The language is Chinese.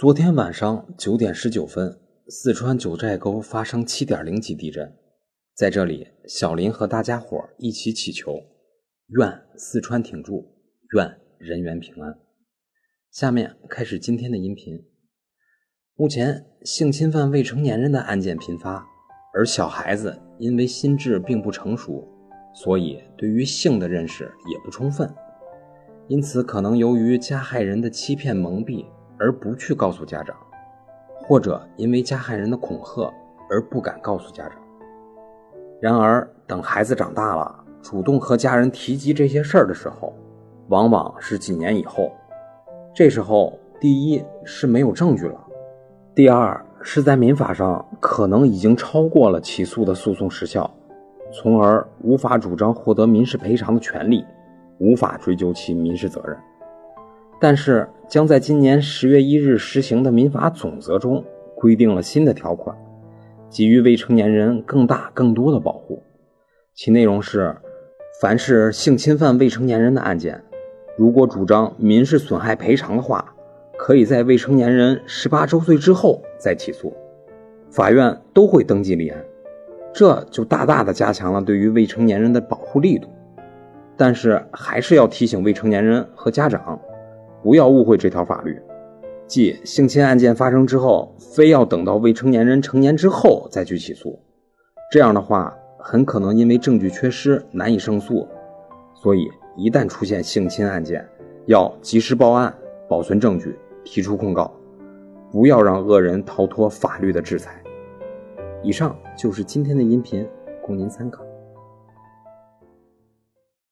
昨天晚上九点十九分，四川九寨沟发生七点零级地震。在这里，小林和大家伙一起祈求，愿四川挺住，愿人员平安。下面开始今天的音频。目前，性侵犯未成年人的案件频发，而小孩子因为心智并不成熟，所以对于性的认识也不充分，因此可能由于加害人的欺骗蒙蔽。而不去告诉家长，或者因为加害人的恐吓而不敢告诉家长。然而，等孩子长大了，主动和家人提及这些事儿的时候，往往是几年以后。这时候，第一是没有证据了，第二是在民法上可能已经超过了起诉的诉讼时效，从而无法主张获得民事赔偿的权利，无法追究其民事责任。但是，将在今年十月一日实行的民法总则中规定了新的条款，给予未成年人更大、更多的保护。其内容是：凡是性侵犯未成年人的案件，如果主张民事损害赔偿的话，可以在未成年人十八周岁之后再起诉，法院都会登记立案。这就大大的加强了对于未成年人的保护力度。但是，还是要提醒未成年人和家长。不要误会这条法律，即性侵案件发生之后，非要等到未成年人成年之后再去起诉，这样的话很可能因为证据缺失难以胜诉。所以，一旦出现性侵案件，要及时报案，保存证据，提出控告，不要让恶人逃脱法律的制裁。以上就是今天的音频，供您参考。